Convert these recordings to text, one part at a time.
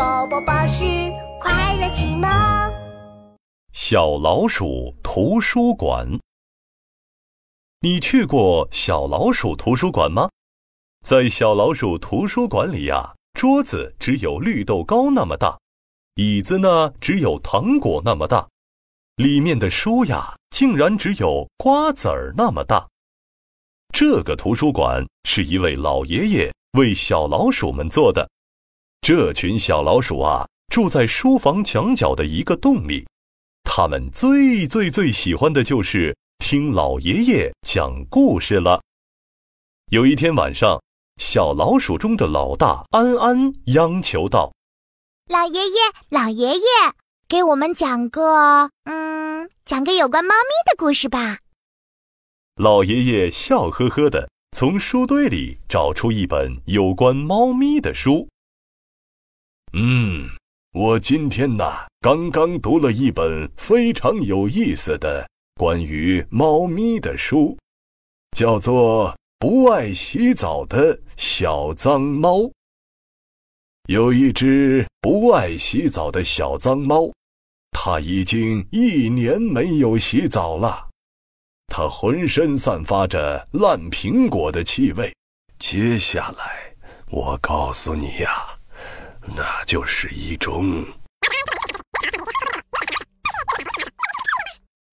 宝宝巴士快乐启蒙。小老鼠图书馆，你去过小老鼠图书馆吗？在小老鼠图书馆里呀，桌子只有绿豆糕那么大，椅子呢只有糖果那么大，里面的书呀，竟然只有瓜子儿那么大。这个图书馆是一位老爷爷为小老鼠们做的。这群小老鼠啊，住在书房墙角的一个洞里。他们最最最喜欢的就是听老爷爷讲故事了。有一天晚上，小老鼠中的老大安安央求道：“老爷爷，老爷爷，给我们讲个……嗯，讲个有关猫咪的故事吧。”老爷爷笑呵呵的从书堆里找出一本有关猫咪的书。嗯，我今天呐刚刚读了一本非常有意思的关于猫咪的书，叫做《不爱洗澡的小脏猫》。有一只不爱洗澡的小脏猫，它已经一年没有洗澡了，它浑身散发着烂苹果的气味。接下来，我告诉你呀。那就是一种。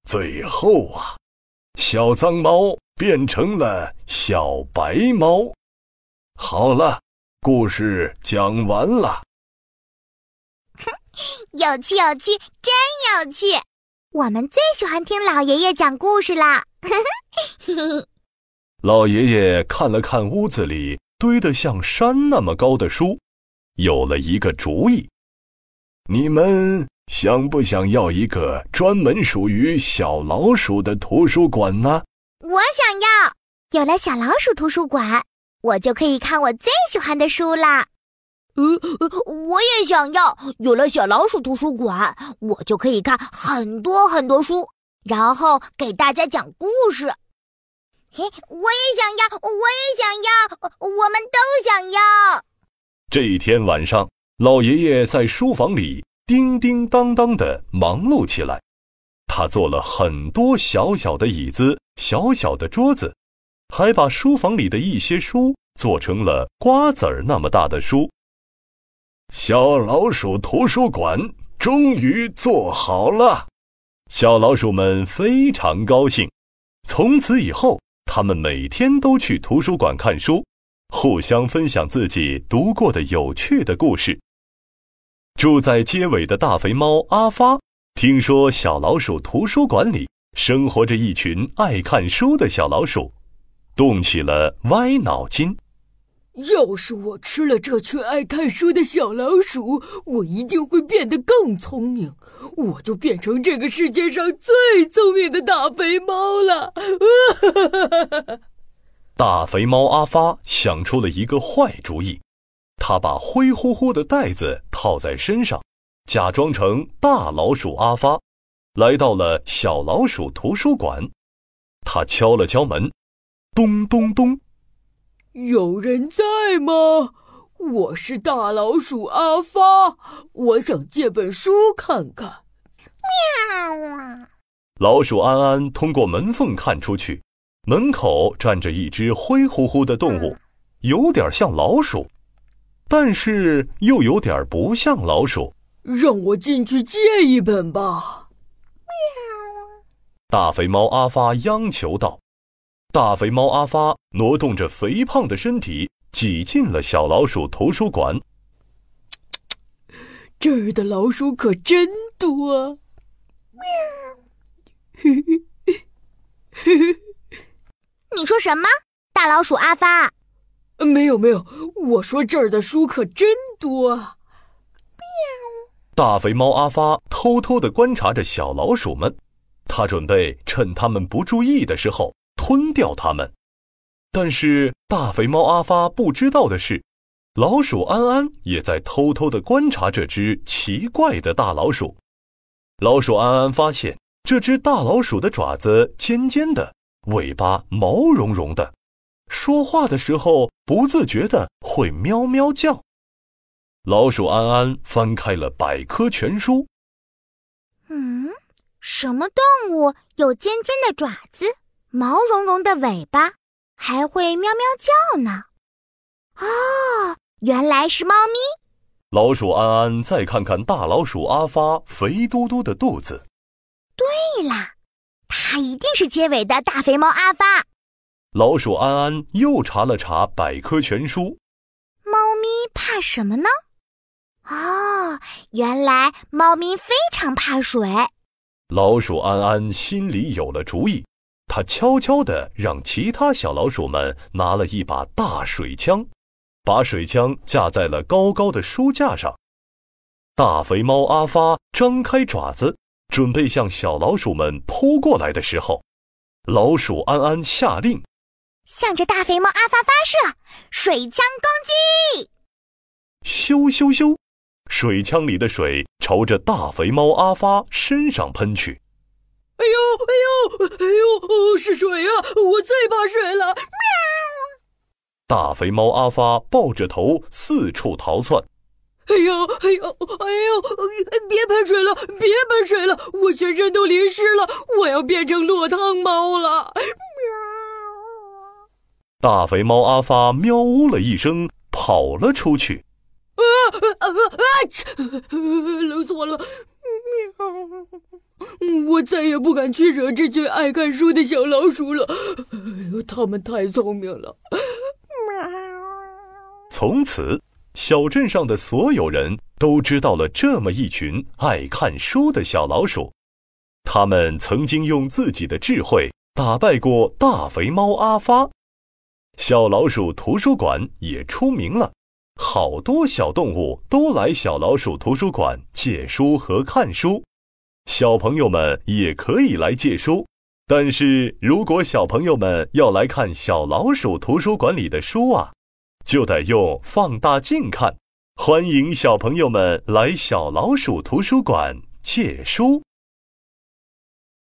最后啊，小脏猫变成了小白猫。好了，故事讲完了。哼，有趣有趣，真有趣！我们最喜欢听老爷爷讲故事啦。老爷爷看了看屋子里堆得像山那么高的书。有了一个主意，你们想不想要一个专门属于小老鼠的图书馆呢？我想要。有了小老鼠图书馆，我就可以看我最喜欢的书啦。呃，我也想要。有了小老鼠图书馆，我就可以看很多很多书，然后给大家讲故事。嘿，我也想要，我也想要，我们都想要。这一天晚上，老爷爷在书房里叮叮当当的忙碌起来。他做了很多小小的椅子、小小的桌子，还把书房里的一些书做成了瓜子儿那么大的书。小老鼠图书馆终于做好了，小老鼠们非常高兴。从此以后，他们每天都去图书馆看书。互相分享自己读过的有趣的故事。住在街尾的大肥猫阿发听说小老鼠图书馆里生活着一群爱看书的小老鼠，动起了歪脑筋。要是我吃了这群爱看书的小老鼠，我一定会变得更聪明，我就变成这个世界上最聪明的大肥猫了。大肥猫阿发想出了一个坏主意，他把灰乎乎的袋子套在身上，假装成大老鼠阿发，来到了小老鼠图书馆。他敲了敲门，咚咚咚，有人在吗？我是大老鼠阿发，我想借本书看看。喵啊！老鼠安安通过门缝看出去。门口站着一只灰乎乎的动物，有点像老鼠，但是又有点不像老鼠。让我进去借一本吧！喵！大肥猫阿发央求道。大肥猫阿发挪动着肥胖的身体，挤进了小老鼠图书馆。这儿的老鼠可真多！喵！嘿嘿说什么，大老鼠阿发？没有没有，我说这儿的书可真多。喵！大肥猫阿发偷偷的观察着小老鼠们，他准备趁他们不注意的时候吞掉它们。但是大肥猫阿发不知道的是，老鼠安安也在偷偷的观察这只奇怪的大老鼠。老鼠安安发现，这只大老鼠的爪子尖尖的。尾巴毛茸茸的，说话的时候不自觉的会喵喵叫。老鼠安安翻开了百科全书。嗯，什么动物有尖尖的爪子、毛茸茸的尾巴，还会喵喵叫呢？哦，原来是猫咪。老鼠安安再看看大老鼠阿发肥嘟嘟的肚子。对啦，它一定是结尾的大肥猫阿发。老鼠安安又查了查百科全书。猫咪怕什么呢？哦，原来猫咪非常怕水。老鼠安安心里有了主意，他悄悄地让其他小老鼠们拿了一把大水枪，把水枪架在了高高的书架上。大肥猫阿发张开爪子，准备向小老鼠们扑过来的时候，老鼠安安下令：“向着大肥猫阿发发射水枪攻击！”咻咻咻！水枪里的水朝着大肥猫阿发身上喷去。哎呦哎呦哎呦！是水啊！我最怕水了！喵！大肥猫阿发抱着头四处逃窜。哎呦哎呦哎呦！别喷水了！别喷水了！我全身都淋湿了！我要变成落汤猫了！喵！大肥猫阿发喵呜了一声，跑了出去。啊啊啊！冷死我了！喵！我再也不敢去惹这群爱看书的小老鼠了。哎呦，他们太聪明了！喵！从此，小镇上的所有人都知道了这么一群爱看书的小老鼠。他们曾经用自己的智慧打败过大肥猫阿发，小老鼠图书馆也出名了。好多小动物都来小老鼠图书馆借书和看书，小朋友们也可以来借书。但是如果小朋友们要来看小老鼠图书馆里的书啊，就得用放大镜看。欢迎小朋友们来小老鼠图书馆借书。